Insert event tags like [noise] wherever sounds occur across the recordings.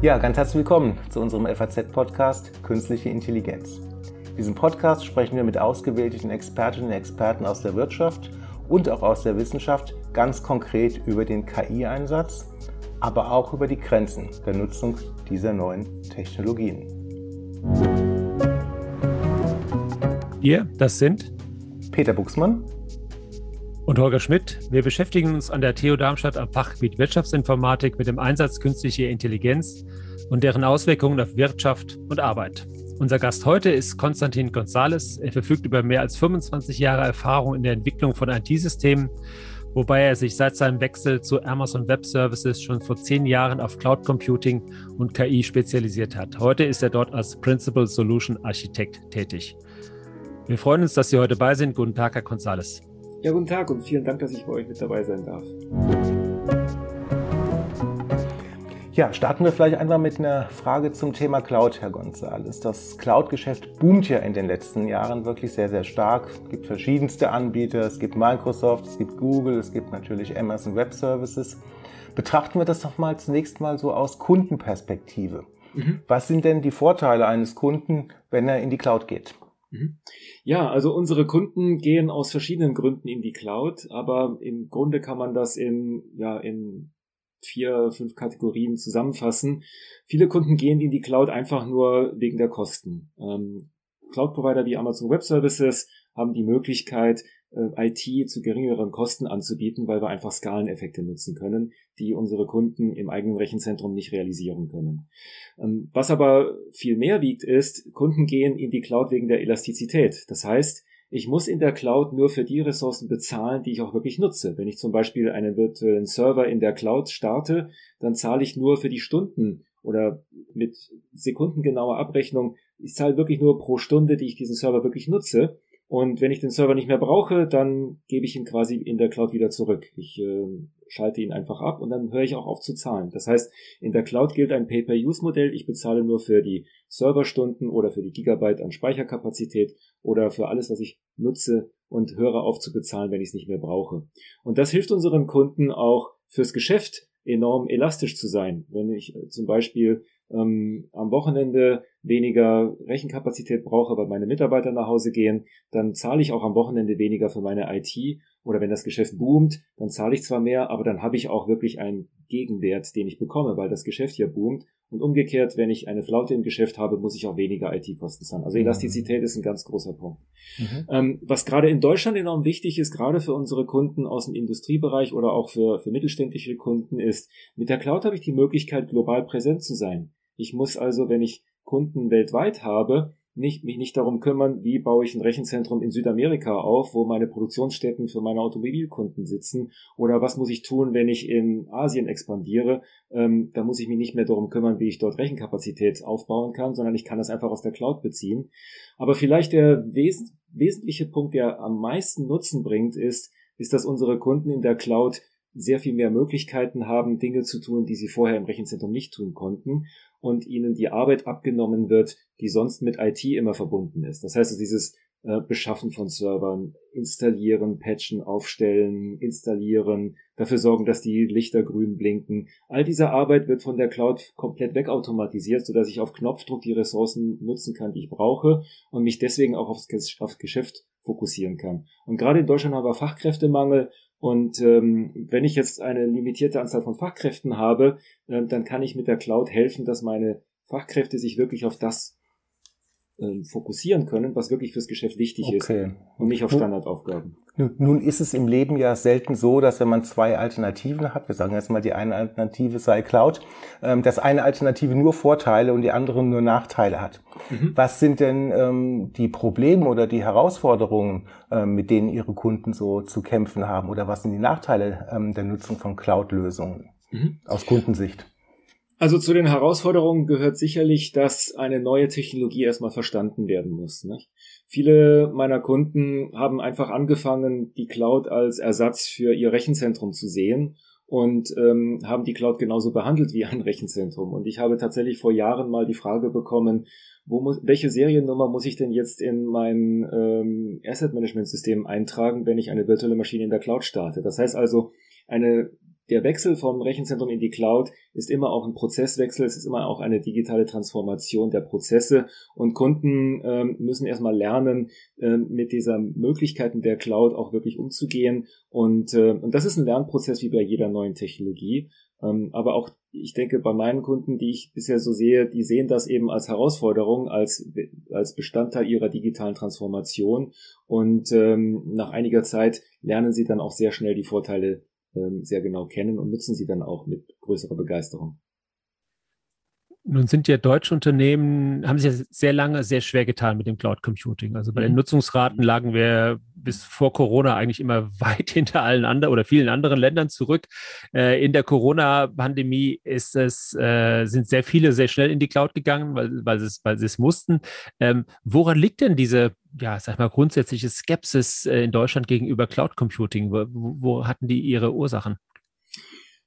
Ja, ganz herzlich willkommen zu unserem FAZ-Podcast Künstliche Intelligenz. In diesem Podcast sprechen wir mit ausgewählten Expertinnen und Experten aus der Wirtschaft und auch aus der Wissenschaft ganz konkret über den KI-Einsatz, aber auch über die Grenzen der Nutzung dieser neuen Technologien. Wir, das sind Peter Buchsmann und Holger Schmidt. Wir beschäftigen uns an der TU Darmstadt am Fachgebiet Wirtschaftsinformatik mit dem Einsatz künstlicher Intelligenz und deren Auswirkungen auf Wirtschaft und Arbeit. Unser Gast heute ist Konstantin González. Er verfügt über mehr als 25 Jahre Erfahrung in der Entwicklung von IT-Systemen, wobei er sich seit seinem Wechsel zu Amazon Web Services schon vor zehn Jahren auf Cloud Computing und KI spezialisiert hat. Heute ist er dort als Principal Solution Architekt tätig. Wir freuen uns, dass Sie heute bei sind. Guten Tag, Herr González. Ja, guten Tag und vielen Dank, dass ich bei euch mit dabei sein darf. Ja, starten wir vielleicht einfach mit einer Frage zum Thema Cloud, Herr González. Das Cloud-Geschäft boomt ja in den letzten Jahren wirklich sehr, sehr stark. Es gibt verschiedenste Anbieter, es gibt Microsoft, es gibt Google, es gibt natürlich Amazon Web Services. Betrachten wir das doch mal zunächst mal so aus Kundenperspektive. Mhm. Was sind denn die Vorteile eines Kunden, wenn er in die Cloud geht? Mhm. Ja, also unsere Kunden gehen aus verschiedenen Gründen in die Cloud, aber im Grunde kann man das in, ja, in vier, fünf Kategorien zusammenfassen. Viele Kunden gehen in die Cloud einfach nur wegen der Kosten. Ähm, Cloud-Provider wie Amazon Web Services haben die Möglichkeit, IT zu geringeren Kosten anzubieten, weil wir einfach Skaleneffekte nutzen können, die unsere Kunden im eigenen Rechenzentrum nicht realisieren können. Ähm, was aber viel mehr wiegt, ist, Kunden gehen in die Cloud wegen der Elastizität. Das heißt, ich muss in der Cloud nur für die Ressourcen bezahlen, die ich auch wirklich nutze. Wenn ich zum Beispiel einen virtuellen Server in der Cloud starte, dann zahle ich nur für die Stunden oder mit sekundengenauer Abrechnung. Ich zahle wirklich nur pro Stunde, die ich diesen Server wirklich nutze. Und wenn ich den Server nicht mehr brauche, dann gebe ich ihn quasi in der Cloud wieder zurück. Ich äh, schalte ihn einfach ab und dann höre ich auch auf zu zahlen. Das heißt, in der Cloud gilt ein Pay-per-Use-Modell. Ich bezahle nur für die Serverstunden oder für die Gigabyte an Speicherkapazität oder für alles, was ich nutze und höre auf zu bezahlen, wenn ich es nicht mehr brauche. Und das hilft unseren Kunden auch fürs Geschäft enorm elastisch zu sein. Wenn ich äh, zum Beispiel ähm, am Wochenende weniger Rechenkapazität brauche, weil meine Mitarbeiter nach Hause gehen, dann zahle ich auch am Wochenende weniger für meine IT. Oder wenn das Geschäft boomt, dann zahle ich zwar mehr, aber dann habe ich auch wirklich einen Gegenwert, den ich bekomme, weil das Geschäft hier boomt. Und umgekehrt, wenn ich eine Flaute im Geschäft habe, muss ich auch weniger IT-Kosten zahlen. Also mhm. Elastizität ist ein ganz großer Punkt. Mhm. Ähm, was gerade in Deutschland enorm wichtig ist, gerade für unsere Kunden aus dem Industriebereich oder auch für, für mittelständische Kunden, ist, mit der Cloud habe ich die Möglichkeit, global präsent zu sein. Ich muss also, wenn ich Kunden weltweit habe, nicht, mich nicht darum kümmern, wie baue ich ein Rechenzentrum in Südamerika auf, wo meine Produktionsstätten für meine Automobilkunden sitzen oder was muss ich tun, wenn ich in Asien expandiere. Ähm, da muss ich mich nicht mehr darum kümmern, wie ich dort Rechenkapazität aufbauen kann, sondern ich kann das einfach aus der Cloud beziehen. Aber vielleicht der wes wesentliche Punkt, der am meisten Nutzen bringt, ist, ist, dass unsere Kunden in der Cloud sehr viel mehr Möglichkeiten haben, Dinge zu tun, die sie vorher im Rechenzentrum nicht tun konnten und ihnen die Arbeit abgenommen wird, die sonst mit IT immer verbunden ist. Das heißt, dieses äh, Beschaffen von Servern, installieren, patchen, aufstellen, installieren, dafür sorgen, dass die Lichter grün blinken. All diese Arbeit wird von der Cloud komplett wegautomatisiert, sodass ich auf Knopfdruck die Ressourcen nutzen kann, die ich brauche und mich deswegen auch aufs Geschäft fokussieren kann. Und gerade in Deutschland haben wir Fachkräftemangel und ähm, wenn ich jetzt eine limitierte Anzahl von Fachkräften habe, äh, dann kann ich mit der Cloud helfen, dass meine Fachkräfte sich wirklich auf das ähm, fokussieren können, was wirklich fürs Geschäft wichtig okay. ist und nicht auf Standardaufgaben. Nun ist es im Leben ja selten so, dass wenn man zwei Alternativen hat, wir sagen jetzt mal, die eine Alternative sei Cloud, ähm, dass eine Alternative nur Vorteile und die andere nur Nachteile hat. Mhm. Was sind denn ähm, die Probleme oder die Herausforderungen, ähm, mit denen Ihre Kunden so zu kämpfen haben? Oder was sind die Nachteile ähm, der Nutzung von Cloud-Lösungen mhm. aus Kundensicht? Also zu den Herausforderungen gehört sicherlich, dass eine neue Technologie erstmal verstanden werden muss. Ne? Viele meiner Kunden haben einfach angefangen, die Cloud als Ersatz für ihr Rechenzentrum zu sehen und ähm, haben die Cloud genauso behandelt wie ein Rechenzentrum. Und ich habe tatsächlich vor Jahren mal die Frage bekommen, wo muss, welche Seriennummer muss ich denn jetzt in mein ähm, Asset Management System eintragen, wenn ich eine virtuelle Maschine in der Cloud starte? Das heißt also, eine der Wechsel vom Rechenzentrum in die Cloud ist immer auch ein Prozesswechsel, es ist immer auch eine digitale Transformation der Prozesse und Kunden ähm, müssen erstmal lernen, ähm, mit dieser Möglichkeiten der Cloud auch wirklich umzugehen und, äh, und das ist ein Lernprozess wie bei jeder neuen Technologie. Ähm, aber auch, ich denke, bei meinen Kunden, die ich bisher so sehe, die sehen das eben als Herausforderung, als, als Bestandteil ihrer digitalen Transformation. Und ähm, nach einiger Zeit lernen sie dann auch sehr schnell die Vorteile sehr genau kennen und nutzen sie dann auch mit größerer Begeisterung. Nun sind ja deutsche Unternehmen, haben sich ja sehr lange sehr schwer getan mit dem Cloud Computing. Also bei den mhm. Nutzungsraten lagen wir bis vor Corona eigentlich immer [laughs] weit hinter allen anderen oder vielen anderen Ländern zurück. Äh, in der Corona-Pandemie ist es, äh, sind sehr viele sehr schnell in die Cloud gegangen, weil, weil, sie, es, weil sie es mussten. Ähm, woran liegt denn diese, ja, sag mal, grundsätzliche Skepsis äh, in Deutschland gegenüber Cloud Computing? Wo, wo hatten die ihre Ursachen?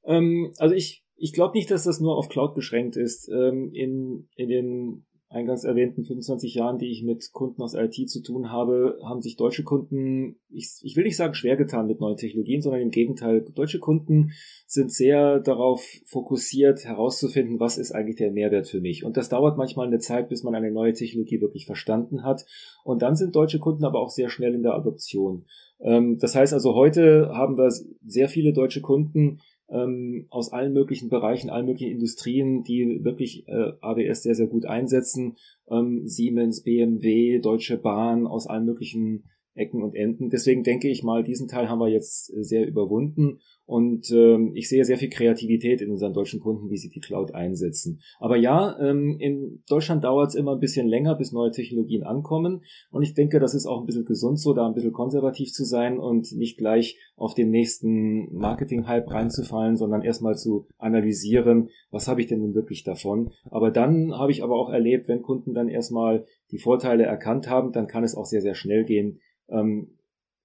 Ähm, also ich ich glaube nicht, dass das nur auf Cloud beschränkt ist. Ähm, in, in den eingangs erwähnten 25 Jahren, die ich mit Kunden aus IT zu tun habe, haben sich deutsche Kunden, ich, ich will nicht sagen schwer getan mit neuen Technologien, sondern im Gegenteil, deutsche Kunden sind sehr darauf fokussiert, herauszufinden, was ist eigentlich der Mehrwert für mich. Und das dauert manchmal eine Zeit, bis man eine neue Technologie wirklich verstanden hat. Und dann sind deutsche Kunden aber auch sehr schnell in der Adoption. Ähm, das heißt also, heute haben wir sehr viele deutsche Kunden, ähm, aus allen möglichen Bereichen, allen möglichen Industrien, die wirklich äh, AWS sehr, sehr gut einsetzen. Ähm, Siemens, BMW, Deutsche Bahn aus allen möglichen Ecken und Enden. Deswegen denke ich mal, diesen Teil haben wir jetzt sehr überwunden und ähm, ich sehe sehr viel Kreativität in unseren deutschen Kunden, wie sie die Cloud einsetzen. Aber ja, ähm, in Deutschland dauert es immer ein bisschen länger, bis neue Technologien ankommen. Und ich denke, das ist auch ein bisschen gesund so, da ein bisschen konservativ zu sein und nicht gleich auf den nächsten Marketing-Hype reinzufallen, sondern erstmal zu analysieren, was habe ich denn nun wirklich davon. Aber dann habe ich aber auch erlebt, wenn Kunden dann erstmal die Vorteile erkannt haben, dann kann es auch sehr, sehr schnell gehen. Ähm,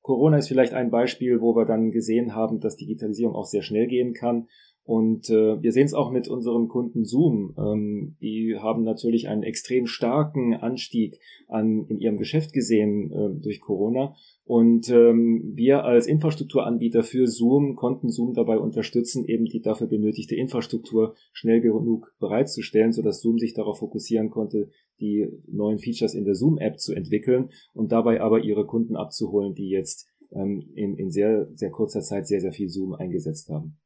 Corona ist vielleicht ein Beispiel, wo wir dann gesehen haben, dass Digitalisierung auch sehr schnell gehen kann. Und äh, wir sehen es auch mit unserem Kunden Zoom. Ähm, die haben natürlich einen extrem starken Anstieg an, in ihrem Geschäft gesehen äh, durch Corona. Und ähm, wir als Infrastrukturanbieter für Zoom konnten Zoom dabei unterstützen, eben die dafür benötigte Infrastruktur schnell genug bereitzustellen, sodass Zoom sich darauf fokussieren konnte, die neuen Features in der Zoom-App zu entwickeln und dabei aber ihre Kunden abzuholen, die jetzt ähm, in, in sehr, sehr kurzer Zeit sehr, sehr viel Zoom eingesetzt haben.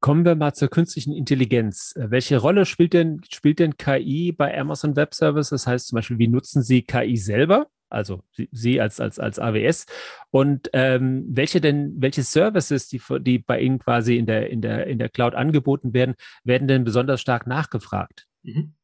Kommen wir mal zur künstlichen Intelligenz. Äh, welche Rolle spielt denn, spielt denn KI bei Amazon Web Services? Das heißt zum Beispiel, wie nutzen Sie KI selber? also Sie als, als, als AWS. Und ähm, welche denn, welche Services, die, die bei Ihnen quasi in der, in, der, in der Cloud angeboten werden, werden denn besonders stark nachgefragt? Mhm.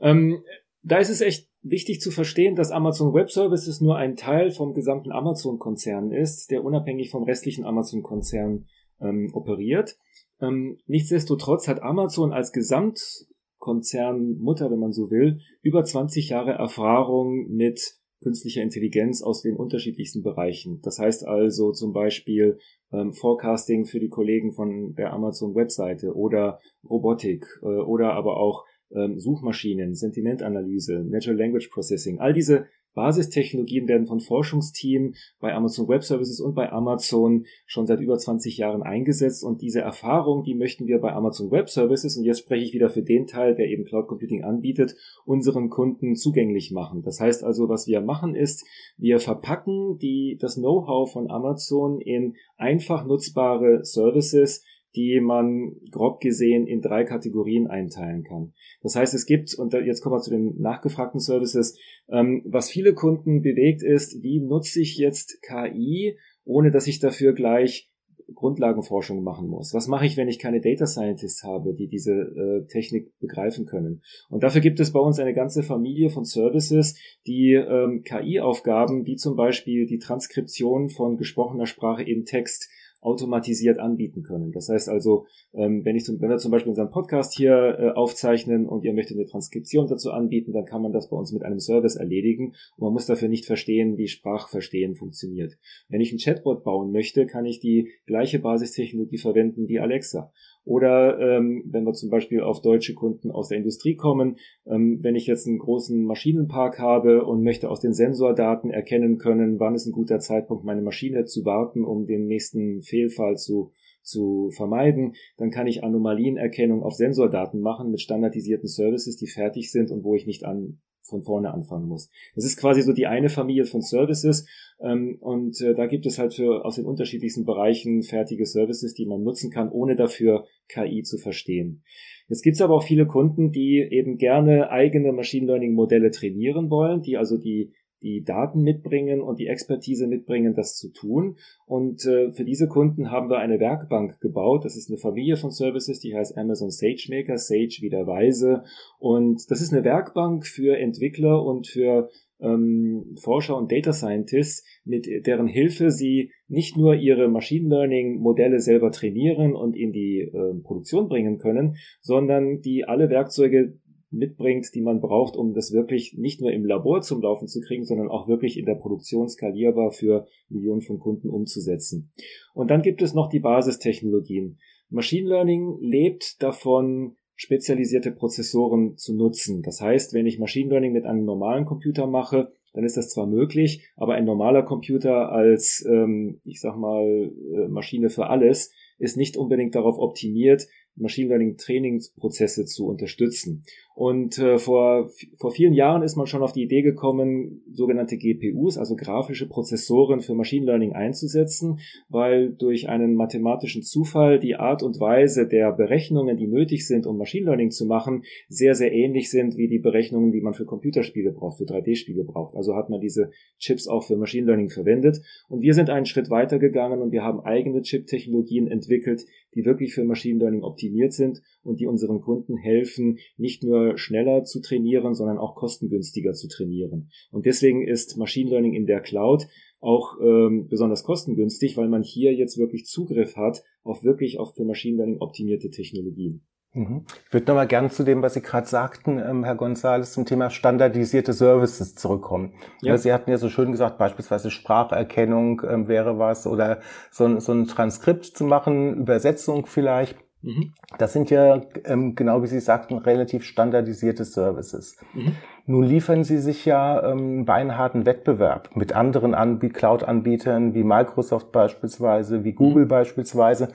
Ähm, da ist es echt wichtig zu verstehen, dass Amazon Web Services nur ein Teil vom gesamten Amazon-Konzern ist, der unabhängig vom restlichen Amazon-Konzern ähm, operiert. Ähm, nichtsdestotrotz hat Amazon als Gesamtkonzern Mutter, wenn man so will, über 20 Jahre Erfahrung mit künstlicher Intelligenz aus den unterschiedlichsten Bereichen. Das heißt also zum Beispiel ähm, Forecasting für die Kollegen von der Amazon-Webseite oder Robotik äh, oder aber auch ähm, Suchmaschinen, Sentimentanalyse, Natural Language Processing. All diese Basistechnologien werden von Forschungsteam bei Amazon Web Services und bei Amazon schon seit über 20 Jahren eingesetzt und diese Erfahrung, die möchten wir bei Amazon Web Services und jetzt spreche ich wieder für den Teil, der eben Cloud Computing anbietet, unseren Kunden zugänglich machen. Das heißt also, was wir machen ist, wir verpacken die, das Know-how von Amazon in einfach nutzbare Services, die man grob gesehen in drei Kategorien einteilen kann. Das heißt, es gibt, und jetzt kommen wir zu den nachgefragten Services, ähm, was viele Kunden bewegt ist, wie nutze ich jetzt KI, ohne dass ich dafür gleich Grundlagenforschung machen muss. Was mache ich, wenn ich keine Data Scientists habe, die diese äh, Technik begreifen können? Und dafür gibt es bei uns eine ganze Familie von Services, die ähm, KI-Aufgaben, wie zum Beispiel die Transkription von gesprochener Sprache in Text, automatisiert anbieten können. Das heißt also, ähm, wenn, ich zum, wenn wir zum Beispiel unseren Podcast hier äh, aufzeichnen und ihr möchtet eine Transkription dazu anbieten, dann kann man das bei uns mit einem Service erledigen und man muss dafür nicht verstehen, wie Sprachverstehen funktioniert. Wenn ich ein Chatbot bauen möchte, kann ich die gleiche Basistechnologie verwenden wie Alexa. Oder ähm, wenn wir zum Beispiel auf deutsche Kunden aus der Industrie kommen, ähm, wenn ich jetzt einen großen Maschinenpark habe und möchte aus den Sensordaten erkennen können, wann ist ein guter Zeitpunkt, meine Maschine zu warten, um den nächsten Fehlfall zu zu vermeiden. Dann kann ich Anomalienerkennung auf Sensordaten machen mit standardisierten Services, die fertig sind und wo ich nicht an von vorne anfangen muss. Das ist quasi so die eine Familie von Services ähm, und äh, da gibt es halt für aus den unterschiedlichsten Bereichen fertige Services, die man nutzen kann, ohne dafür KI zu verstehen. Jetzt gibt es aber auch viele Kunden, die eben gerne eigene Machine Learning Modelle trainieren wollen, die also die die Daten mitbringen und die Expertise mitbringen, das zu tun. Und äh, für diese Kunden haben wir eine Werkbank gebaut. Das ist eine Familie von Services, die heißt Amazon SageMaker, Sage wie der Weise. Und das ist eine Werkbank für Entwickler und für ähm, Forscher und Data Scientists, mit deren Hilfe sie nicht nur ihre Machine Learning Modelle selber trainieren und in die äh, Produktion bringen können, sondern die alle Werkzeuge mitbringt, die man braucht, um das wirklich nicht nur im Labor zum Laufen zu kriegen, sondern auch wirklich in der Produktion skalierbar für Millionen von Kunden umzusetzen. Und dann gibt es noch die Basistechnologien. Machine Learning lebt davon, spezialisierte Prozessoren zu nutzen. Das heißt, wenn ich Machine Learning mit einem normalen Computer mache, dann ist das zwar möglich, aber ein normaler Computer als, ähm, ich sag mal, äh, Maschine für alles ist nicht unbedingt darauf optimiert, Machine Learning Trainingsprozesse zu unterstützen. Und äh, vor, vor vielen Jahren ist man schon auf die Idee gekommen, sogenannte GPUs, also grafische Prozessoren für Machine Learning einzusetzen, weil durch einen mathematischen Zufall die Art und Weise der Berechnungen, die nötig sind, um Machine Learning zu machen, sehr, sehr ähnlich sind wie die Berechnungen, die man für Computerspiele braucht, für 3D-Spiele braucht. Also hat man diese Chips auch für Machine Learning verwendet. Und wir sind einen Schritt weiter gegangen und wir haben eigene Chip-Technologien entwickelt, die wirklich für Machine Learning optimiert sind und die unseren Kunden helfen, nicht nur schneller zu trainieren, sondern auch kostengünstiger zu trainieren. Und deswegen ist Machine Learning in der Cloud auch ähm, besonders kostengünstig, weil man hier jetzt wirklich Zugriff hat auf wirklich auf für Machine Learning optimierte Technologien. Mhm. Ich würde nochmal gerne zu dem, was Sie gerade sagten, ähm, Herr González, zum Thema standardisierte Services zurückkommen. Ja. Sie hatten ja so schön gesagt, beispielsweise Spracherkennung ähm, wäre was oder so, so ein Transkript zu machen, Übersetzung vielleicht. Mhm. Das sind ja, ähm, genau wie Sie sagten, relativ standardisierte Services. Mhm. Nun liefern Sie sich ja ähm, beinharten Wettbewerb mit anderen Anb Cloud-Anbietern wie Microsoft beispielsweise, wie Google mhm. beispielsweise.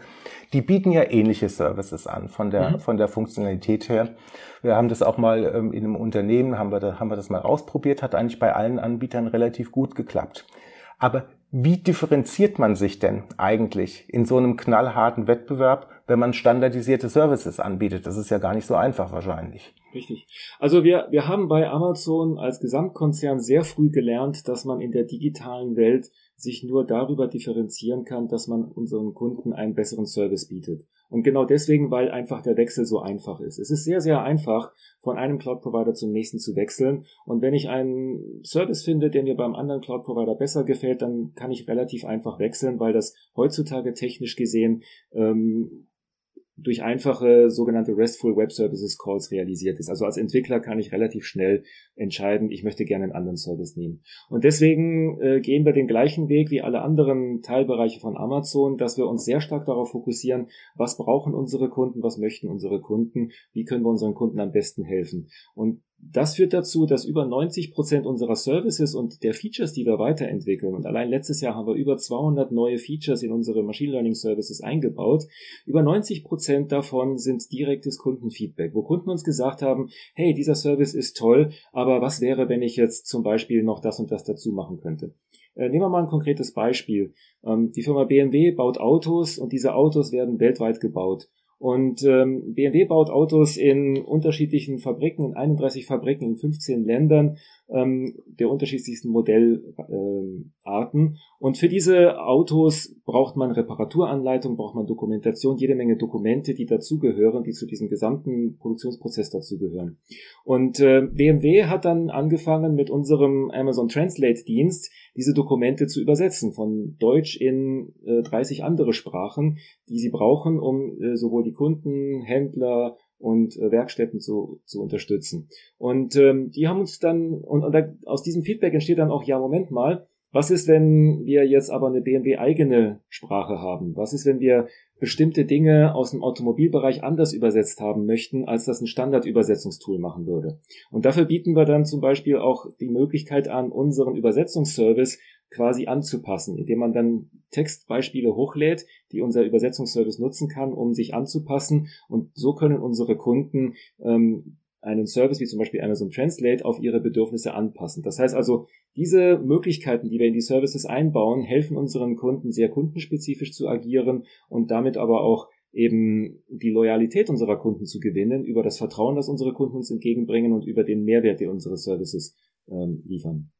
Die bieten ja ähnliche Services an von der, mhm. von der Funktionalität her. Wir haben das auch mal ähm, in einem Unternehmen, haben wir, da, haben wir das mal ausprobiert, hat eigentlich bei allen Anbietern relativ gut geklappt. Aber wie differenziert man sich denn eigentlich in so einem knallharten Wettbewerb, wenn man standardisierte Services anbietet? Das ist ja gar nicht so einfach wahrscheinlich. Richtig. Also wir, wir haben bei Amazon als Gesamtkonzern sehr früh gelernt, dass man in der digitalen Welt sich nur darüber differenzieren kann, dass man unseren Kunden einen besseren Service bietet. Und genau deswegen, weil einfach der Wechsel so einfach ist. Es ist sehr, sehr einfach, von einem Cloud-Provider zum nächsten zu wechseln. Und wenn ich einen Service finde, der mir beim anderen Cloud-Provider besser gefällt, dann kann ich relativ einfach wechseln, weil das heutzutage technisch gesehen ähm, durch einfache sogenannte RESTful Web Services Calls realisiert ist. Also als Entwickler kann ich relativ schnell entscheiden, ich möchte gerne einen anderen Service nehmen. Und deswegen äh, gehen wir den gleichen Weg wie alle anderen Teilbereiche von Amazon, dass wir uns sehr stark darauf fokussieren, was brauchen unsere Kunden, was möchten unsere Kunden, wie können wir unseren Kunden am besten helfen. Und das führt dazu, dass über 90 Prozent unserer Services und der Features, die wir weiterentwickeln, und allein letztes Jahr haben wir über 200 neue Features in unsere Machine Learning Services eingebaut, über 90 Prozent davon sind direktes Kundenfeedback, wo Kunden uns gesagt haben, hey, dieser Service ist toll, aber was wäre, wenn ich jetzt zum Beispiel noch das und das dazu machen könnte? Äh, nehmen wir mal ein konkretes Beispiel. Ähm, die Firma BMW baut Autos und diese Autos werden weltweit gebaut. Und ähm, BMW baut Autos in unterschiedlichen Fabriken, in 31 Fabriken in 15 Ländern ähm, der unterschiedlichsten Modellarten. Ähm, und für diese Autos braucht man Reparaturanleitung, braucht man Dokumentation, jede Menge Dokumente, die dazugehören, die zu diesem gesamten Produktionsprozess dazugehören. Und äh, BMW hat dann angefangen mit unserem Amazon Translate Dienst diese Dokumente zu übersetzen von Deutsch in äh, 30 andere Sprachen, die sie brauchen, um äh, sowohl die Kunden, Händler, und äh, Werkstätten zu, zu unterstützen. Und ähm, die haben uns dann, und, und da, aus diesem Feedback entsteht dann auch, ja, Moment mal, was ist, wenn wir jetzt aber eine BMW eigene Sprache haben? Was ist, wenn wir bestimmte Dinge aus dem Automobilbereich anders übersetzt haben möchten, als das ein Standardübersetzungstool machen würde? Und dafür bieten wir dann zum Beispiel auch die Möglichkeit an, unseren Übersetzungsservice quasi anzupassen, indem man dann Textbeispiele hochlädt, die unser Übersetzungsservice nutzen kann, um sich anzupassen. Und so können unsere Kunden ähm, einen Service wie zum Beispiel Amazon Translate auf ihre Bedürfnisse anpassen. Das heißt also, diese Möglichkeiten, die wir in die Services einbauen, helfen unseren Kunden sehr kundenspezifisch zu agieren und damit aber auch eben die Loyalität unserer Kunden zu gewinnen, über das Vertrauen, das unsere Kunden uns entgegenbringen und über den Mehrwert, den unsere Services ähm, liefern.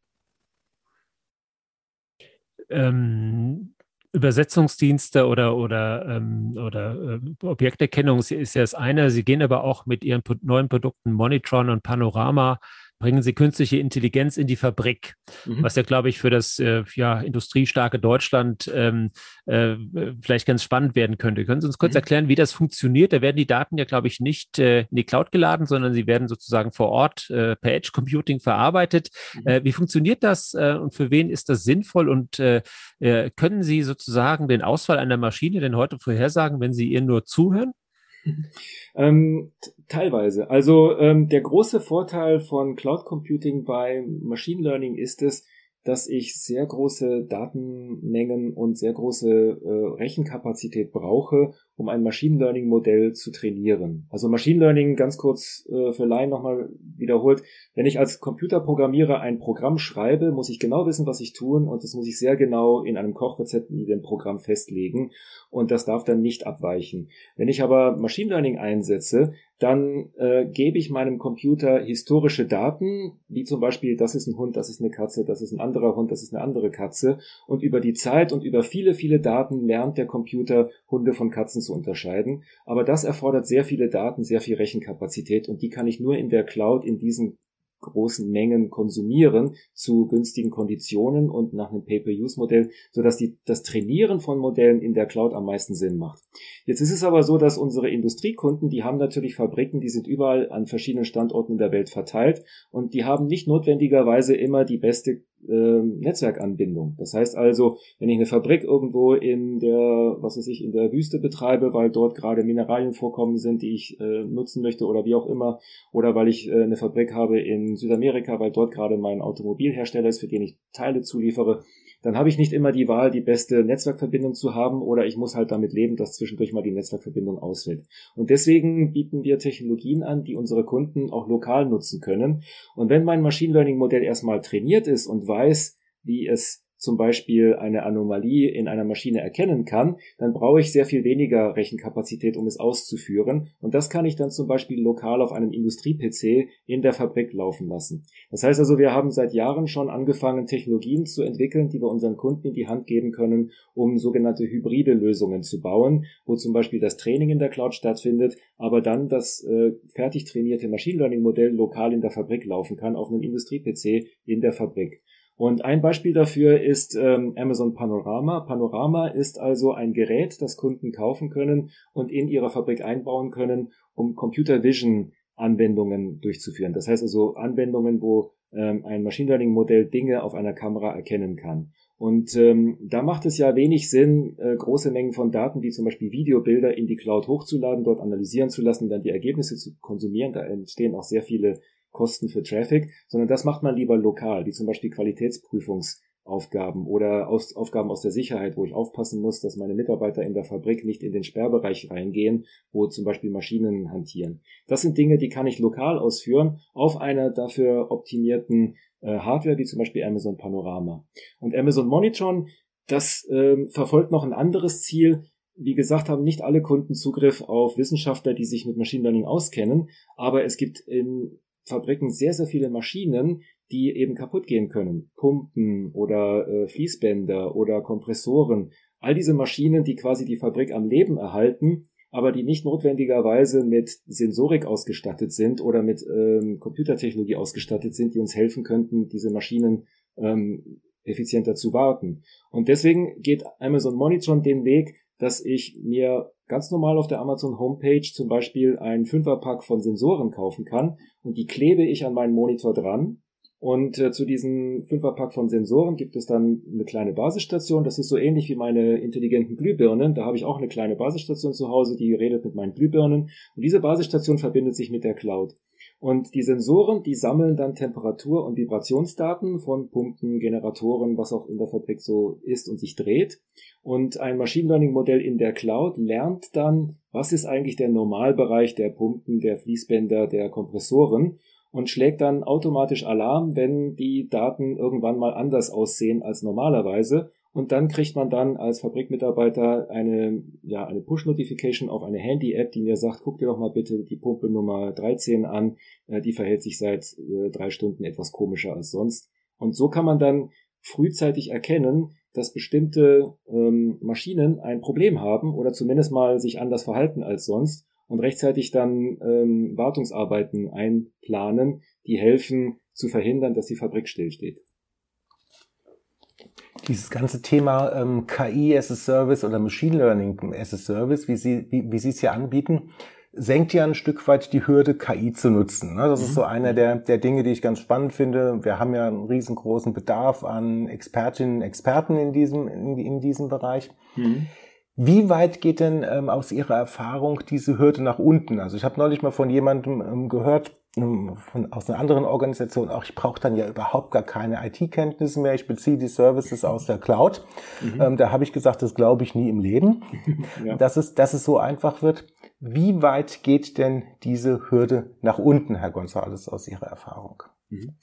Ähm, Übersetzungsdienste oder oder ähm, oder äh, Objekterkennung ist ja das eine. Sie gehen aber auch mit ihren neuen Produkten Monitron und Panorama bringen Sie künstliche Intelligenz in die Fabrik, mhm. was ja, glaube ich, für das äh, ja, industriestarke Deutschland ähm, äh, vielleicht ganz spannend werden könnte. Können Sie uns kurz mhm. erklären, wie das funktioniert? Da werden die Daten ja, glaube ich, nicht äh, in die Cloud geladen, sondern sie werden sozusagen vor Ort äh, per Edge Computing verarbeitet. Mhm. Äh, wie funktioniert das äh, und für wen ist das sinnvoll? Und äh, äh, können Sie sozusagen den Ausfall einer Maschine denn heute vorhersagen, wenn Sie ihr nur zuhören? [laughs] Ähm, teilweise. Also ähm, der große Vorteil von Cloud Computing bei Machine Learning ist es, dass ich sehr große Datenmengen und sehr große äh, Rechenkapazität brauche, um ein Machine Learning Modell zu trainieren. Also Machine Learning, ganz kurz äh, für Laien nochmal wiederholt, wenn ich als Computerprogrammierer ein Programm schreibe, muss ich genau wissen, was ich tun und das muss ich sehr genau in einem Kochrezept in dem Programm festlegen und das darf dann nicht abweichen. Wenn ich aber Machine Learning einsetze, dann äh, gebe ich meinem Computer historische Daten, wie zum Beispiel, das ist ein Hund, das ist eine Katze, das ist ein anderer Hund, das ist eine andere Katze. Und über die Zeit und über viele, viele Daten lernt der Computer Hunde von Katzen zu unterscheiden. Aber das erfordert sehr viele Daten, sehr viel Rechenkapazität und die kann ich nur in der Cloud in diesen großen Mengen konsumieren zu günstigen Konditionen und nach einem Pay-per-Use-Modell, sodass die, das Trainieren von Modellen in der Cloud am meisten Sinn macht. Jetzt ist es aber so, dass unsere Industriekunden, die haben natürlich Fabriken, die sind überall an verschiedenen Standorten in der Welt verteilt und die haben nicht notwendigerweise immer die beste äh, Netzwerkanbindung. Das heißt also, wenn ich eine Fabrik irgendwo in der, was weiß ich, in der Wüste betreibe, weil dort gerade Mineralien vorkommen sind, die ich äh, nutzen möchte oder wie auch immer, oder weil ich äh, eine Fabrik habe in Südamerika, weil dort gerade mein Automobilhersteller ist, für den ich Teile zuliefere, dann habe ich nicht immer die Wahl, die beste Netzwerkverbindung zu haben oder ich muss halt damit leben, dass zwischendurch mal die Netzwerkverbindung ausfällt. Und deswegen bieten wir Technologien an, die unsere Kunden auch lokal nutzen können. Und wenn mein Machine Learning Modell erstmal trainiert ist und weiß, wie es zum Beispiel eine Anomalie in einer Maschine erkennen kann, dann brauche ich sehr viel weniger Rechenkapazität, um es auszuführen. Und das kann ich dann zum Beispiel lokal auf einem Industrie-PC in der Fabrik laufen lassen. Das heißt also, wir haben seit Jahren schon angefangen, Technologien zu entwickeln, die wir unseren Kunden in die Hand geben können, um sogenannte hybride Lösungen zu bauen, wo zum Beispiel das Training in der Cloud stattfindet, aber dann das äh, fertig trainierte Machine Learning Modell lokal in der Fabrik laufen kann, auf einem Industrie-PC in der Fabrik. Und ein Beispiel dafür ist ähm, Amazon Panorama. Panorama ist also ein Gerät, das Kunden kaufen können und in ihrer Fabrik einbauen können, um Computer Vision Anwendungen durchzuführen. Das heißt also Anwendungen, wo ähm, ein Machine Learning Modell Dinge auf einer Kamera erkennen kann. Und ähm, da macht es ja wenig Sinn, äh, große Mengen von Daten, wie zum Beispiel Videobilder, in die Cloud hochzuladen, dort analysieren zu lassen, dann die Ergebnisse zu konsumieren. Da entstehen auch sehr viele Kosten für Traffic, sondern das macht man lieber lokal, wie zum Beispiel Qualitätsprüfungsaufgaben oder aus, Aufgaben aus der Sicherheit, wo ich aufpassen muss, dass meine Mitarbeiter in der Fabrik nicht in den Sperrbereich reingehen, wo zum Beispiel Maschinen hantieren. Das sind Dinge, die kann ich lokal ausführen auf einer dafür optimierten äh, Hardware, wie zum Beispiel Amazon Panorama. Und Amazon Monitron, das äh, verfolgt noch ein anderes Ziel, wie gesagt, haben nicht alle Kunden Zugriff auf Wissenschaftler, die sich mit Machine Learning auskennen, aber es gibt in Fabriken sehr, sehr viele Maschinen, die eben kaputt gehen können. Pumpen oder äh, Fließbänder oder Kompressoren. All diese Maschinen, die quasi die Fabrik am Leben erhalten, aber die nicht notwendigerweise mit Sensorik ausgestattet sind oder mit ähm, Computertechnologie ausgestattet sind, die uns helfen könnten, diese Maschinen ähm, effizienter zu warten. Und deswegen geht Amazon Monitron den Weg, dass ich mir ganz normal auf der Amazon Homepage zum Beispiel ein Fünferpack von Sensoren kaufen kann und die klebe ich an meinen Monitor dran. Und äh, zu diesem Fünferpack von Sensoren gibt es dann eine kleine Basisstation. Das ist so ähnlich wie meine intelligenten Glühbirnen. Da habe ich auch eine kleine Basisstation zu Hause, die redet mit meinen Glühbirnen. Und diese Basisstation verbindet sich mit der Cloud. Und die Sensoren, die sammeln dann Temperatur- und Vibrationsdaten von Pumpen, Generatoren, was auch in der Fabrik so ist und sich dreht. Und ein Machine Learning Modell in der Cloud lernt dann, was ist eigentlich der Normalbereich der Pumpen, der Fließbänder, der Kompressoren und schlägt dann automatisch Alarm, wenn die Daten irgendwann mal anders aussehen als normalerweise und dann kriegt man dann als Fabrikmitarbeiter eine, ja, eine Push-Notification auf eine Handy-App, die mir sagt, guck dir doch mal bitte die Pumpe Nummer 13 an, äh, die verhält sich seit äh, drei Stunden etwas komischer als sonst. Und so kann man dann frühzeitig erkennen, dass bestimmte ähm, Maschinen ein Problem haben oder zumindest mal sich anders verhalten als sonst und rechtzeitig dann ähm, Wartungsarbeiten einplanen, die helfen zu verhindern, dass die Fabrik stillsteht dieses ganze Thema ähm, KI as a Service oder Machine Learning as a Service, wie Sie, wie, wie Sie es hier anbieten, senkt ja ein Stück weit die Hürde, KI zu nutzen. Ne? Das mhm. ist so einer der, der Dinge, die ich ganz spannend finde. Wir haben ja einen riesengroßen Bedarf an Expertinnen und Experten in diesem, in, in diesem Bereich. Mhm. Wie weit geht denn ähm, aus Ihrer Erfahrung diese Hürde nach unten? Also ich habe neulich mal von jemandem ähm, gehört, von, aus einer anderen Organisation, auch ich brauche dann ja überhaupt gar keine IT-Kenntnisse mehr, ich beziehe die Services aus der Cloud. Mhm. Ähm, da habe ich gesagt, das glaube ich nie im Leben, [laughs] [laughs] ja. dass, es, dass es so einfach wird. Wie weit geht denn diese Hürde nach unten, Herr Gonzales, aus Ihrer Erfahrung? Mhm.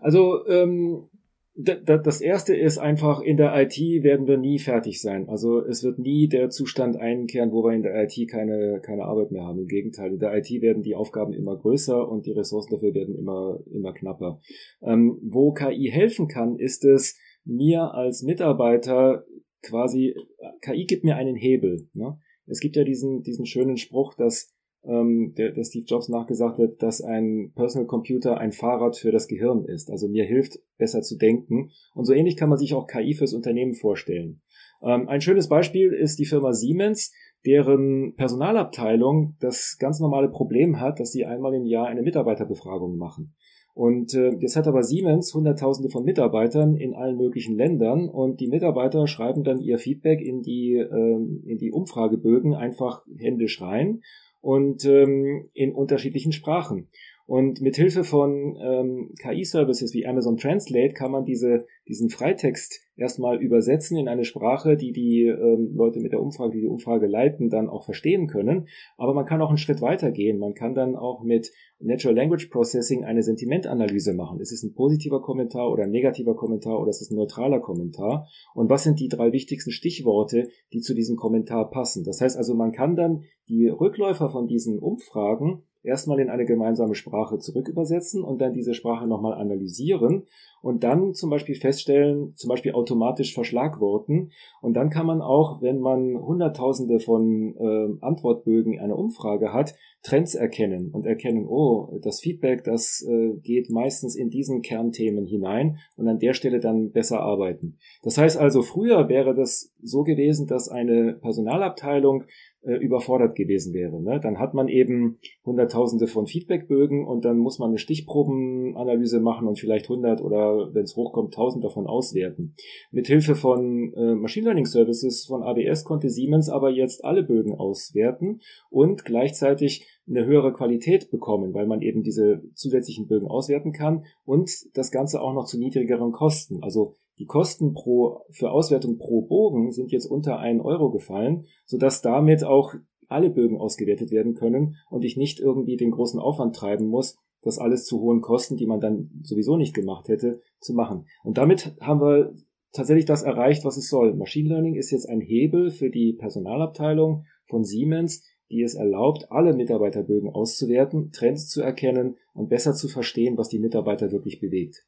Also ähm, das erste ist einfach, in der IT werden wir nie fertig sein. Also es wird nie der Zustand einkehren, wo wir in der IT keine, keine Arbeit mehr haben. Im Gegenteil, in der IT werden die Aufgaben immer größer und die Ressourcen dafür werden immer, immer knapper. Ähm, wo KI helfen kann, ist es, mir als Mitarbeiter quasi, KI gibt mir einen Hebel. Ne? Es gibt ja diesen, diesen schönen Spruch, dass ähm, der, der Steve Jobs nachgesagt wird, dass ein Personal Computer ein Fahrrad für das Gehirn ist. Also mir hilft, besser zu denken. Und so ähnlich kann man sich auch KI fürs Unternehmen vorstellen. Ähm, ein schönes Beispiel ist die Firma Siemens, deren Personalabteilung das ganz normale Problem hat, dass sie einmal im Jahr eine Mitarbeiterbefragung machen. Und äh, jetzt hat aber Siemens Hunderttausende von Mitarbeitern in allen möglichen Ländern und die Mitarbeiter schreiben dann ihr Feedback in die, äh, in die Umfragebögen einfach händisch rein und ähm, in unterschiedlichen Sprachen. Und mit Hilfe von ähm, KI-Services wie Amazon Translate kann man diese, diesen Freitext erstmal übersetzen in eine Sprache, die die ähm, Leute mit der Umfrage, die die Umfrage leiten, dann auch verstehen können. Aber man kann auch einen Schritt weiter gehen. Man kann dann auch mit Natural Language Processing eine Sentimentanalyse machen. Ist es ein positiver Kommentar oder ein negativer Kommentar oder ist es ein neutraler Kommentar? Und was sind die drei wichtigsten Stichworte, die zu diesem Kommentar passen? Das heißt also, man kann dann die Rückläufer von diesen Umfragen erstmal in eine gemeinsame Sprache zurückübersetzen und dann diese Sprache nochmal analysieren und dann zum Beispiel feststellen, zum Beispiel automatisch verschlagworten. Und dann kann man auch, wenn man Hunderttausende von äh, Antwortbögen in einer Umfrage hat, Trends erkennen und erkennen, oh, das Feedback, das äh, geht meistens in diesen Kernthemen hinein und an der Stelle dann besser arbeiten. Das heißt also, früher wäre das so gewesen, dass eine Personalabteilung äh, überfordert gewesen wäre. Ne? Dann hat man eben Hunderttausende von Feedbackbögen und dann muss man eine Stichprobenanalyse machen und vielleicht 100 oder wenn es hochkommt 1000 davon auswerten. Mit Hilfe von äh, Machine Learning Services von AWS konnte Siemens aber jetzt alle Bögen auswerten und gleichzeitig eine höhere Qualität bekommen, weil man eben diese zusätzlichen Bögen auswerten kann und das Ganze auch noch zu niedrigeren Kosten. Also die Kosten pro, für Auswertung pro Bogen sind jetzt unter einen Euro gefallen, sodass damit auch alle Bögen ausgewertet werden können und ich nicht irgendwie den großen Aufwand treiben muss, das alles zu hohen Kosten, die man dann sowieso nicht gemacht hätte, zu machen. Und damit haben wir tatsächlich das erreicht, was es soll. Machine Learning ist jetzt ein Hebel für die Personalabteilung von Siemens, die es erlaubt, alle Mitarbeiterbögen auszuwerten, Trends zu erkennen und besser zu verstehen, was die Mitarbeiter wirklich bewegt.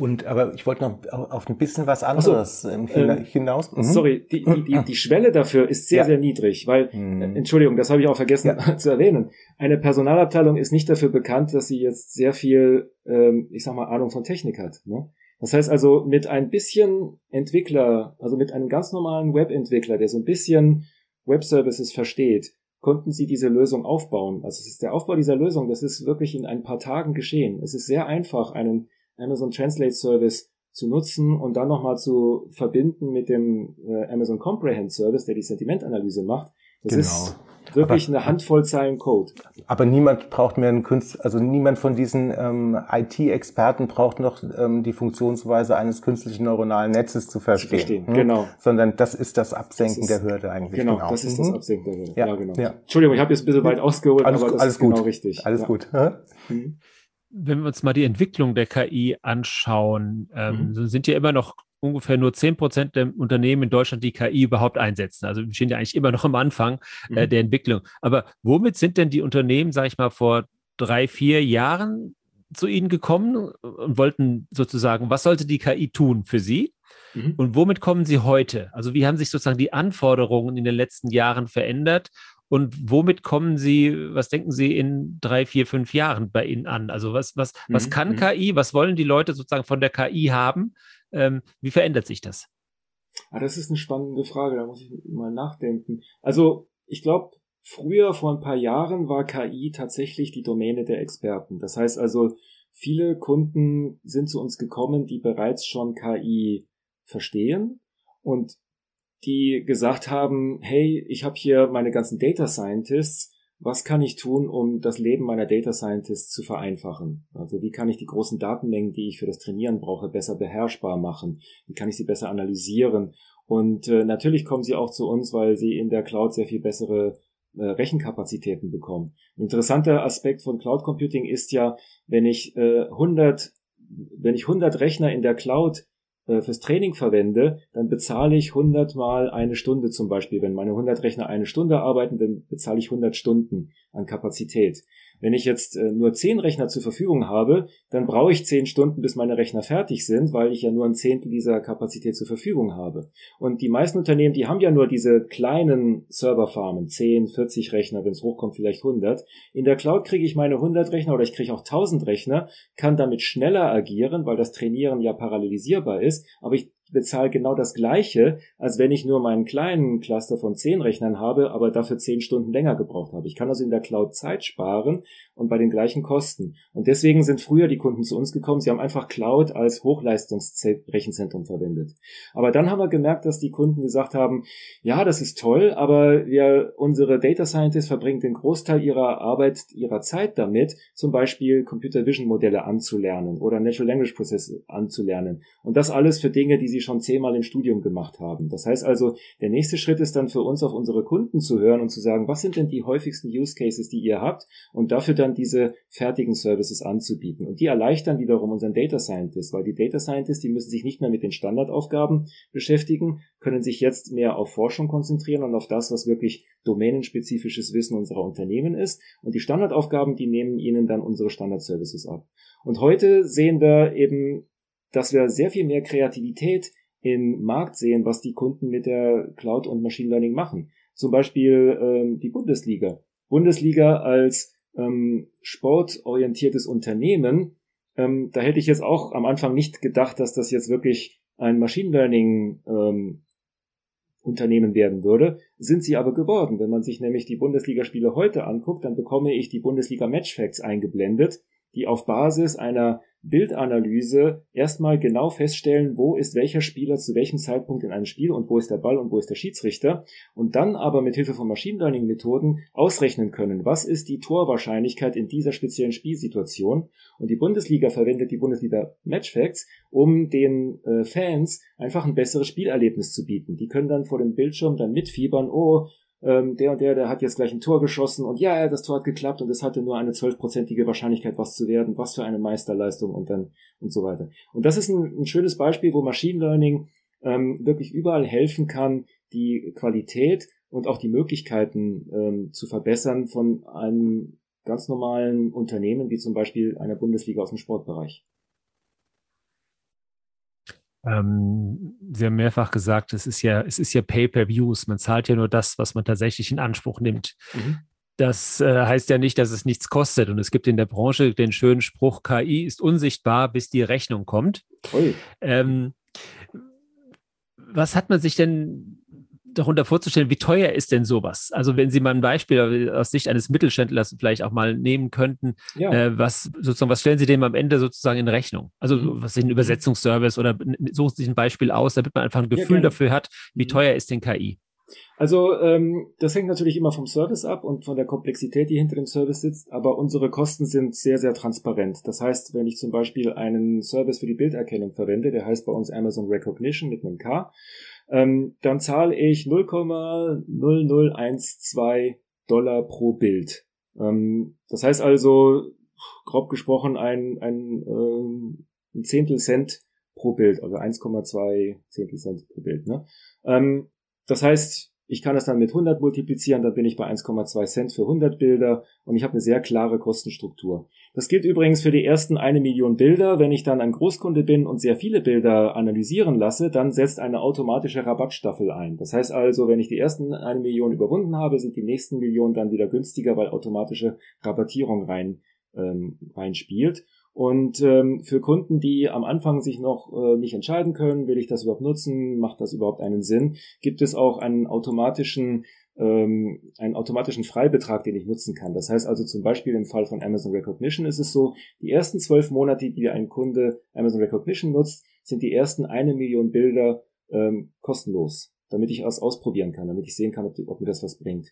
Und aber ich wollte noch auf ein bisschen was anderes so, ähm, hinaus. Mhm. Sorry, die, die, die, Schwelle dafür ist sehr, ja. sehr niedrig, weil, mhm. Entschuldigung, das habe ich auch vergessen ja. [laughs] zu erwähnen. Eine Personalabteilung ist nicht dafür bekannt, dass sie jetzt sehr viel, ähm, ich sag mal, Ahnung von Technik hat. Ne? Das heißt also, mit ein bisschen Entwickler, also mit einem ganz normalen Webentwickler, der so ein bisschen Webservices versteht, konnten sie diese Lösung aufbauen. Also es ist der Aufbau dieser Lösung, das ist wirklich in ein paar Tagen geschehen. Es ist sehr einfach, einen Amazon Translate Service zu nutzen und dann nochmal zu verbinden mit dem äh, Amazon Comprehend Service, der die Sentimentanalyse macht. Das genau. ist wirklich aber, eine Handvoll Zeilen Code. Aber niemand braucht mehr einen Künstler, also niemand von diesen ähm, IT-Experten braucht noch ähm, die Funktionsweise eines künstlichen neuronalen Netzes zu verstehen. Zu verstehen hm? Genau. Sondern das ist das Absenken das ist, der Hürde eigentlich. Genau, genau. das ist mhm. das Absenken der Hürde. Ja, ja genau. Ja. Entschuldigung, ich habe jetzt ein bisschen weit ausgeholt, alles, aber das alles ist gut. genau richtig. Alles ja. gut. Mhm. Wenn wir uns mal die Entwicklung der KI anschauen, ähm, mhm. sind ja immer noch ungefähr nur zehn Prozent der Unternehmen in Deutschland die KI überhaupt einsetzen. Also wir stehen ja eigentlich immer noch am Anfang äh, mhm. der Entwicklung. Aber womit sind denn die Unternehmen, sage ich mal, vor drei, vier Jahren zu Ihnen gekommen und wollten sozusagen, was sollte die KI tun für Sie? Mhm. Und womit kommen Sie heute? Also wie haben sich sozusagen die Anforderungen in den letzten Jahren verändert? Und womit kommen Sie, was denken Sie in drei, vier, fünf Jahren bei Ihnen an? Also was, was, mhm. was kann mhm. KI? Was wollen die Leute sozusagen von der KI haben? Ähm, wie verändert sich das? Ah, das ist eine spannende Frage, da muss ich mal nachdenken. Also ich glaube, früher, vor ein paar Jahren, war KI tatsächlich die Domäne der Experten. Das heißt also, viele Kunden sind zu uns gekommen, die bereits schon KI verstehen und die gesagt haben, hey, ich habe hier meine ganzen Data Scientists, was kann ich tun, um das Leben meiner Data Scientists zu vereinfachen? Also wie kann ich die großen Datenmengen, die ich für das Trainieren brauche, besser beherrschbar machen? Wie kann ich sie besser analysieren? Und äh, natürlich kommen sie auch zu uns, weil sie in der Cloud sehr viel bessere äh, Rechenkapazitäten bekommen. Ein interessanter Aspekt von Cloud Computing ist ja, wenn ich äh, 100 wenn ich 100 Rechner in der Cloud äh, fürs Training verwende, dann bezahle ich 100 mal eine Stunde zum Beispiel. Wenn meine 100 Rechner eine Stunde arbeiten, dann bezahle ich 100 Stunden an Kapazität. Wenn ich jetzt äh, nur 10 Rechner zur Verfügung habe, dann brauche ich 10 Stunden, bis meine Rechner fertig sind, weil ich ja nur ein Zehntel dieser Kapazität zur Verfügung habe. Und die meisten Unternehmen, die haben ja nur diese kleinen Serverfarmen, 10, 40 Rechner, wenn es hochkommt, vielleicht 100. In der Cloud kriege ich meine 100 Rechner oder ich kriege auch 1000 Rechner, kann damit schneller agieren, weil das Trainieren ja parallelisierbar ist, aber ich bezahle genau das gleiche, als wenn ich nur meinen kleinen Cluster von zehn Rechnern habe, aber dafür zehn Stunden länger gebraucht habe. Ich kann also in der Cloud Zeit sparen und bei den gleichen Kosten. Und deswegen sind früher die Kunden zu uns gekommen. Sie haben einfach Cloud als Hochleistungsrechenzentrum verwendet. Aber dann haben wir gemerkt, dass die Kunden gesagt haben, ja, das ist toll, aber wir, unsere Data Scientists verbringen den Großteil ihrer Arbeit, ihrer Zeit damit, zum Beispiel Computer Vision Modelle anzulernen oder Natural Language Process anzulernen. Und das alles für Dinge, die sie sie schon zehnmal im Studium gemacht haben. Das heißt also, der nächste Schritt ist dann für uns auf unsere Kunden zu hören und zu sagen, was sind denn die häufigsten Use Cases, die ihr habt und dafür dann diese fertigen Services anzubieten. Und die erleichtern wiederum unseren Data Scientists, weil die Data Scientists, die müssen sich nicht mehr mit den Standardaufgaben beschäftigen, können sich jetzt mehr auf Forschung konzentrieren und auf das, was wirklich domänenspezifisches Wissen unserer Unternehmen ist. Und die Standardaufgaben, die nehmen ihnen dann unsere Standard-Services ab. Und heute sehen wir eben dass wir sehr viel mehr Kreativität im Markt sehen, was die Kunden mit der Cloud und Machine Learning machen. Zum Beispiel ähm, die Bundesliga. Bundesliga als ähm, sportorientiertes Unternehmen, ähm, da hätte ich jetzt auch am Anfang nicht gedacht, dass das jetzt wirklich ein Machine Learning ähm, Unternehmen werden würde, sind sie aber geworden. Wenn man sich nämlich die Bundesligaspiele heute anguckt, dann bekomme ich die Bundesliga Matchfacts eingeblendet, die auf Basis einer Bildanalyse erstmal genau feststellen, wo ist welcher Spieler zu welchem Zeitpunkt in einem Spiel und wo ist der Ball und wo ist der Schiedsrichter und dann aber mit Hilfe von Machine Learning Methoden ausrechnen können, was ist die Torwahrscheinlichkeit in dieser speziellen Spielsituation und die Bundesliga verwendet die Bundesliga Matchfacts, um den äh, Fans einfach ein besseres Spielerlebnis zu bieten. Die können dann vor dem Bildschirm dann mitfiebern, oh, ähm, der und der, der hat jetzt gleich ein Tor geschossen und ja, das Tor hat geklappt und es hatte nur eine zwölfprozentige Wahrscheinlichkeit, was zu werden, was für eine Meisterleistung und dann und so weiter. Und das ist ein, ein schönes Beispiel, wo Machine Learning ähm, wirklich überall helfen kann, die Qualität und auch die Möglichkeiten ähm, zu verbessern von einem ganz normalen Unternehmen, wie zum Beispiel einer Bundesliga aus dem Sportbereich. Ähm, Sie haben mehrfach gesagt, es ist ja, es ist ja Pay-per-Views. Man zahlt ja nur das, was man tatsächlich in Anspruch nimmt. Mhm. Das äh, heißt ja nicht, dass es nichts kostet. Und es gibt in der Branche den schönen Spruch, KI ist unsichtbar, bis die Rechnung kommt. Ähm, was hat man sich denn darunter vorzustellen, wie teuer ist denn sowas? Also wenn Sie mal ein Beispiel aus Sicht eines Mittelständlers vielleicht auch mal nehmen könnten, ja. äh, was sozusagen, was stellen Sie dem am Ende sozusagen in Rechnung? Also mhm. was ist ein Übersetzungsservice oder suchen Sie sich ein Beispiel aus, damit man einfach ein Gefühl ja, dafür hat, wie mhm. teuer ist denn KI? Also ähm, das hängt natürlich immer vom Service ab und von der Komplexität, die hinter dem Service sitzt, aber unsere Kosten sind sehr, sehr transparent. Das heißt, wenn ich zum Beispiel einen Service für die Bilderkennung verwende, der heißt bei uns Amazon Recognition mit einem K, ähm, dann zahle ich 0,0012 Dollar pro Bild. Ähm, das heißt also, grob gesprochen, ein, ein, ähm, ein Zehntel Cent pro Bild, also 1,2 Zehntel Cent pro Bild. Ne? Ähm, das heißt, ich kann das dann mit 100 multiplizieren, dann bin ich bei 1,2 Cent für 100 Bilder und ich habe eine sehr klare Kostenstruktur. Das gilt übrigens für die ersten eine Million Bilder. Wenn ich dann ein Großkunde bin und sehr viele Bilder analysieren lasse, dann setzt eine automatische Rabattstaffel ein. Das heißt also, wenn ich die ersten eine Million überwunden habe, sind die nächsten Millionen dann wieder günstiger, weil automatische Rabattierung rein ähm, reinspielt. Und ähm, für Kunden, die am Anfang sich noch äh, nicht entscheiden können, will ich das überhaupt nutzen, macht das überhaupt einen Sinn, gibt es auch einen automatischen ähm, einen automatischen Freibetrag, den ich nutzen kann. Das heißt also zum Beispiel im Fall von Amazon Recognition ist es so, die ersten zwölf Monate, die ein Kunde Amazon Recognition nutzt, sind die ersten eine Million Bilder ähm, kostenlos damit ich es ausprobieren kann, damit ich sehen kann, ob, die, ob, mir das was bringt.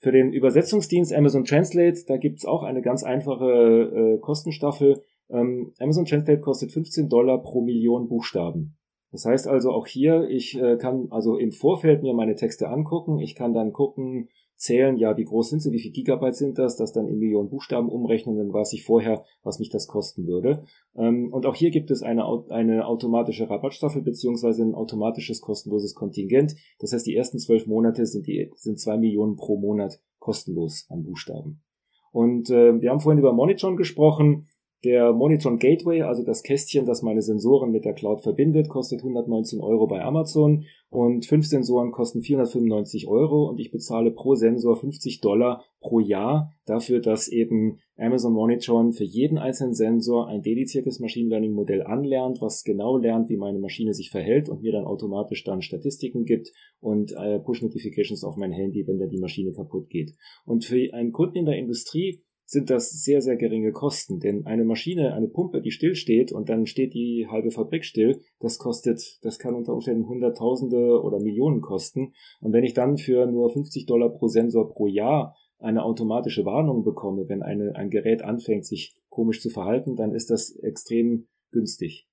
Für den Übersetzungsdienst Amazon Translate, da gibt's auch eine ganz einfache äh, Kostenstaffel. Ähm, Amazon Translate kostet 15 Dollar pro Million Buchstaben. Das heißt also auch hier, ich äh, kann also im Vorfeld mir meine Texte angucken. Ich kann dann gucken, zählen, ja, wie groß sind sie, wie viel Gigabyte sind das, das dann in Millionen Buchstaben umrechnen, dann weiß ich vorher, was mich das kosten würde. Ähm, und auch hier gibt es eine, eine automatische Rabattstaffel beziehungsweise ein automatisches kostenloses Kontingent. Das heißt, die ersten zwölf Monate sind die sind zwei Millionen pro Monat kostenlos an Buchstaben. Und äh, wir haben vorhin über Monitron gesprochen. Der Monitron Gateway, also das Kästchen, das meine Sensoren mit der Cloud verbindet, kostet 119 Euro bei Amazon und fünf Sensoren kosten 495 Euro und ich bezahle pro Sensor 50 Dollar pro Jahr dafür, dass eben Amazon Monitron für jeden einzelnen Sensor ein dediziertes Machine Learning Modell anlernt, was genau lernt, wie meine Maschine sich verhält und mir dann automatisch dann Statistiken gibt und äh, Push Notifications auf mein Handy, wenn da die Maschine kaputt geht. Und für einen Kunden in der Industrie sind das sehr, sehr geringe Kosten. Denn eine Maschine, eine Pumpe, die stillsteht und dann steht die halbe Fabrik still, das kostet, das kann unter Umständen Hunderttausende oder Millionen kosten. Und wenn ich dann für nur 50 Dollar pro Sensor pro Jahr eine automatische Warnung bekomme, wenn eine, ein Gerät anfängt, sich komisch zu verhalten, dann ist das extrem günstig.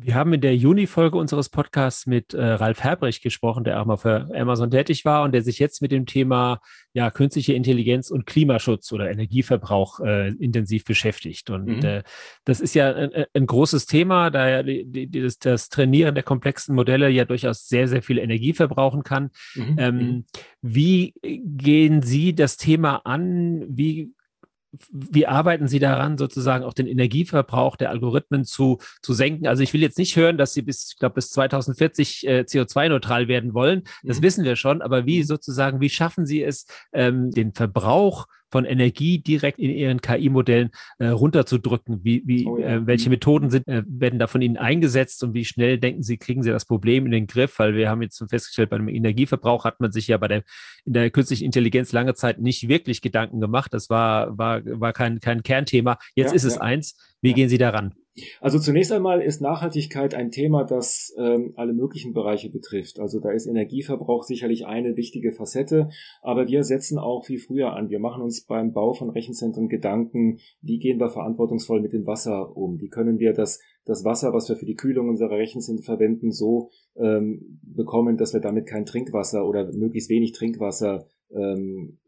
Wir haben in der Juni-Folge unseres Podcasts mit äh, Ralf Herbrecht gesprochen, der auch mal für Amazon tätig war und der sich jetzt mit dem Thema ja, künstliche Intelligenz und Klimaschutz oder Energieverbrauch äh, intensiv beschäftigt. Und mhm. äh, das ist ja ein, ein, großes Thema, da ja die, die, das, das, Trainieren der komplexen Modelle ja durchaus sehr, sehr viel Energie verbrauchen kann. Mhm. Ähm, wie gehen Sie das Thema an? Wie wie arbeiten Sie daran, sozusagen auch den Energieverbrauch der Algorithmen zu, zu senken? Also ich will jetzt nicht hören, dass Sie bis, ich glaube, bis 2040 äh, CO2-neutral werden wollen. Das mhm. wissen wir schon. Aber wie mhm. sozusagen, wie schaffen Sie es, ähm, den Verbrauch von Energie direkt in ihren KI-Modellen äh, runterzudrücken? Wie, wie, oh ja. äh, welche mhm. Methoden sind, äh, werden da von Ihnen eingesetzt und wie schnell denken Sie, kriegen Sie das Problem in den Griff? Weil wir haben jetzt festgestellt, beim Energieverbrauch hat man sich ja bei der, in der künstlichen Intelligenz lange Zeit nicht wirklich Gedanken gemacht. Das war, war, war kein, kein Kernthema. Jetzt ja, ist es ja. eins. Wie gehen Sie daran? Also zunächst einmal ist Nachhaltigkeit ein Thema, das ähm, alle möglichen Bereiche betrifft. Also da ist Energieverbrauch sicherlich eine wichtige Facette, aber wir setzen auch viel früher an. Wir machen uns beim Bau von Rechenzentren Gedanken, wie gehen wir verantwortungsvoll mit dem Wasser um? Wie können wir das, das Wasser, was wir für die Kühlung unserer Rechenzentren verwenden, so ähm, bekommen, dass wir damit kein Trinkwasser oder möglichst wenig Trinkwasser ähm,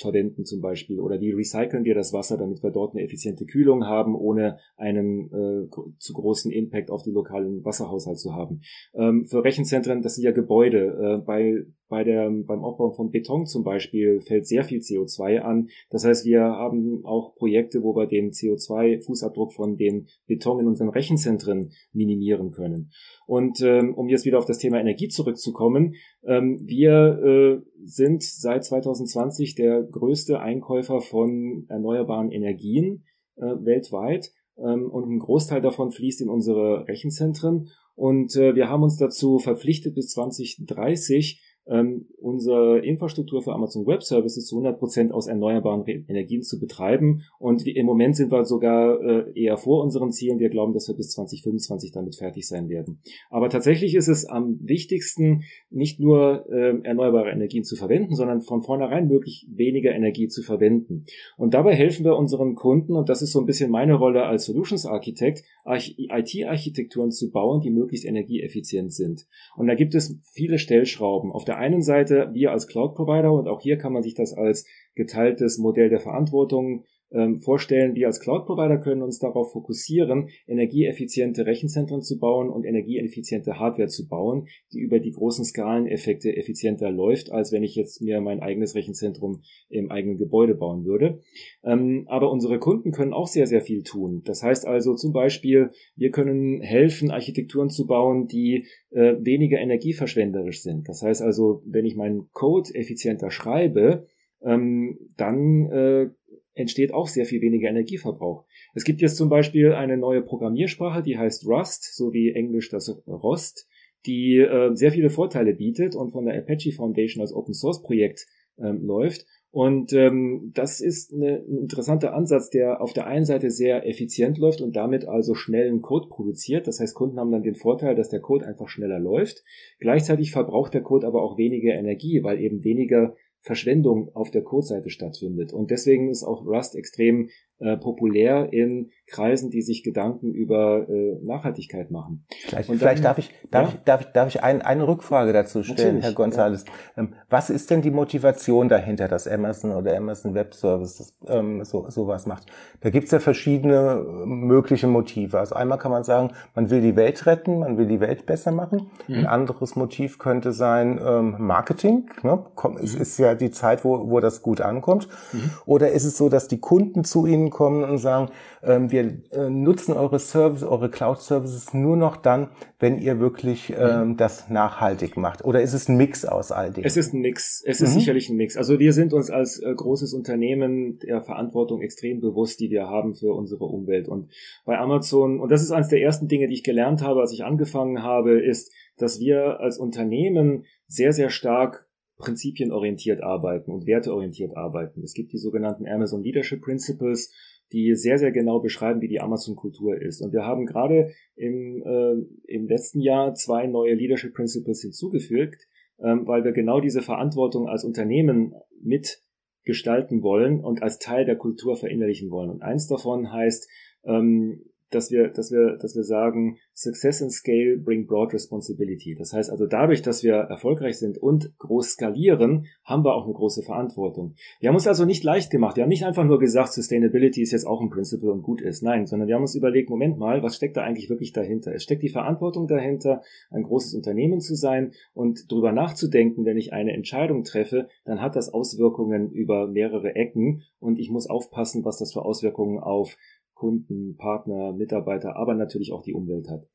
verwenden zum Beispiel oder wie recyceln wir das Wasser, damit wir dort eine effiziente Kühlung haben, ohne einen äh, zu großen Impact auf den lokalen Wasserhaushalt zu haben. Ähm, für Rechenzentren, das sind ja Gebäude. Äh, bei bei der, beim Aufbau von Beton zum Beispiel fällt sehr viel CO2 an. Das heißt, wir haben auch Projekte, wo wir den CO2-Fußabdruck von den Beton in unseren Rechenzentren minimieren können. Und ähm, um jetzt wieder auf das Thema Energie zurückzukommen, ähm, wir äh, sind seit 2020 der größte Einkäufer von erneuerbaren Energien äh, weltweit ähm, und ein Großteil davon fließt in unsere Rechenzentren. Und äh, wir haben uns dazu verpflichtet, bis 2030 ähm, unsere Infrastruktur für Amazon Web Services zu 100% aus erneuerbaren Energien zu betreiben. Und im Moment sind wir sogar äh, eher vor unseren Zielen. Wir glauben, dass wir bis 2025 damit fertig sein werden. Aber tatsächlich ist es am wichtigsten, nicht nur äh, erneuerbare Energien zu verwenden, sondern von vornherein möglich weniger Energie zu verwenden. Und dabei helfen wir unseren Kunden, und das ist so ein bisschen meine Rolle als Solutions Architect, IT-Architekturen zu bauen, die möglichst energieeffizient sind. Und da gibt es viele Stellschrauben. Auf der einen Seite wir als Cloud-Provider, und auch hier kann man sich das als geteiltes Modell der Verantwortung ähm, vorstellen, wir als Cloud-Provider können uns darauf fokussieren, energieeffiziente Rechenzentren zu bauen und energieeffiziente Hardware zu bauen, die über die großen Skaleneffekte effizienter läuft, als wenn ich jetzt mir mein eigenes Rechenzentrum im eigenen Gebäude bauen würde. Ähm, aber unsere Kunden können auch sehr, sehr viel tun. Das heißt also zum Beispiel, wir können helfen, Architekturen zu bauen, die äh, weniger energieverschwenderisch sind. Das heißt also, wenn ich meinen Code effizienter schreibe, ähm, dann äh, entsteht auch sehr viel weniger Energieverbrauch. Es gibt jetzt zum Beispiel eine neue Programmiersprache, die heißt Rust, so wie Englisch das Rost, die äh, sehr viele Vorteile bietet und von der Apache Foundation als Open Source Projekt ähm, läuft. Und ähm, das ist eine, ein interessanter Ansatz, der auf der einen Seite sehr effizient läuft und damit also schnellen Code produziert. Das heißt, Kunden haben dann den Vorteil, dass der Code einfach schneller läuft. Gleichzeitig verbraucht der Code aber auch weniger Energie, weil eben weniger Verschwendung auf der Codeseite stattfindet. Und deswegen ist auch Rust extrem äh, populär in Kreisen, die sich Gedanken über äh, Nachhaltigkeit machen. Vielleicht, dann, vielleicht darf ich, darf ja? ich, darf ich, darf ich ein, eine Rückfrage dazu stellen, Natürlich, Herr González. Ja. Ähm, was ist denn die Motivation dahinter, dass Amazon oder Amazon Web Services ähm, so sowas macht? Da gibt's ja verschiedene äh, mögliche Motive. Also einmal kann man sagen, man will die Welt retten, man will die Welt besser machen. Mhm. Ein anderes Motiv könnte sein ähm, Marketing. Ne? Komm, mhm. Es ist ja die Zeit, wo, wo das gut ankommt. Mhm. Oder ist es so, dass die Kunden zu Ihnen Unternehmen kommen und sagen, ähm, wir äh, nutzen eure Service, eure Cloud-Services nur noch dann, wenn ihr wirklich ähm, mhm. das nachhaltig macht? Oder ist es ein Mix aus all dem? Es ist ein Mix. Es ist mhm. sicherlich ein Mix. Also wir sind uns als äh, großes Unternehmen der Verantwortung extrem bewusst, die wir haben für unsere Umwelt. Und bei Amazon, und das ist eines der ersten Dinge, die ich gelernt habe, als ich angefangen habe, ist, dass wir als Unternehmen sehr, sehr stark prinzipienorientiert arbeiten und werteorientiert arbeiten. Es gibt die sogenannten Amazon Leadership Principles, die sehr, sehr genau beschreiben, wie die Amazon-Kultur ist. Und wir haben gerade im, äh, im letzten Jahr zwei neue Leadership Principles hinzugefügt, ähm, weil wir genau diese Verantwortung als Unternehmen mitgestalten wollen und als Teil der Kultur verinnerlichen wollen. Und eins davon heißt, ähm, dass wir, dass wir, dass wir sagen, Success and Scale bring broad responsibility. Das heißt also dadurch, dass wir erfolgreich sind und groß skalieren, haben wir auch eine große Verantwortung. Wir haben uns also nicht leicht gemacht. Wir haben nicht einfach nur gesagt, Sustainability ist jetzt auch ein Principle und gut ist. Nein, sondern wir haben uns überlegt, Moment mal, was steckt da eigentlich wirklich dahinter? Es steckt die Verantwortung dahinter, ein großes Unternehmen zu sein und darüber nachzudenken, wenn ich eine Entscheidung treffe, dann hat das Auswirkungen über mehrere Ecken und ich muss aufpassen, was das für Auswirkungen auf Kunden, Partner, Mitarbeiter, aber natürlich auch die Umwelt hat.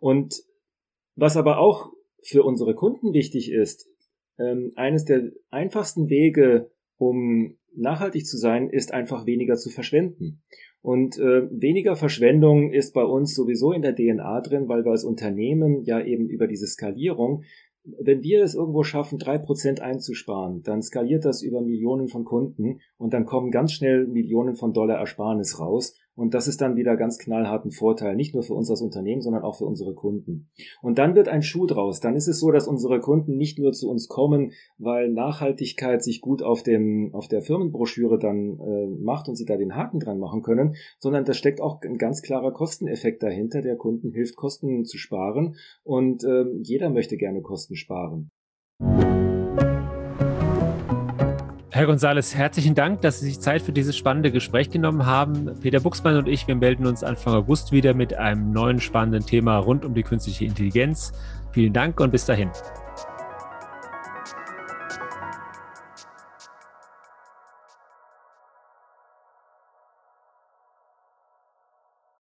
Und was aber auch für unsere Kunden wichtig ist, ähm, eines der einfachsten Wege, um nachhaltig zu sein, ist einfach weniger zu verschwenden. Und äh, weniger Verschwendung ist bei uns sowieso in der DNA drin, weil wir als Unternehmen ja eben über diese Skalierung wenn wir es irgendwo schaffen, drei Prozent einzusparen, dann skaliert das über Millionen von Kunden und dann kommen ganz schnell Millionen von Dollar Ersparnis raus. Und das ist dann wieder ganz knallharten Vorteil, nicht nur für uns als Unternehmen, sondern auch für unsere Kunden. Und dann wird ein Schuh draus. Dann ist es so, dass unsere Kunden nicht nur zu uns kommen, weil Nachhaltigkeit sich gut auf dem, auf der Firmenbroschüre dann äh, macht und sie da den Haken dran machen können, sondern da steckt auch ein ganz klarer Kosteneffekt dahinter. Der Kunden hilft, Kosten zu sparen und äh, jeder möchte gerne Kosten sparen. Herr González, herzlichen Dank, dass Sie sich Zeit für dieses spannende Gespräch genommen haben. Peter Buchsmann und ich, wir melden uns Anfang August wieder mit einem neuen spannenden Thema rund um die künstliche Intelligenz. Vielen Dank und bis dahin.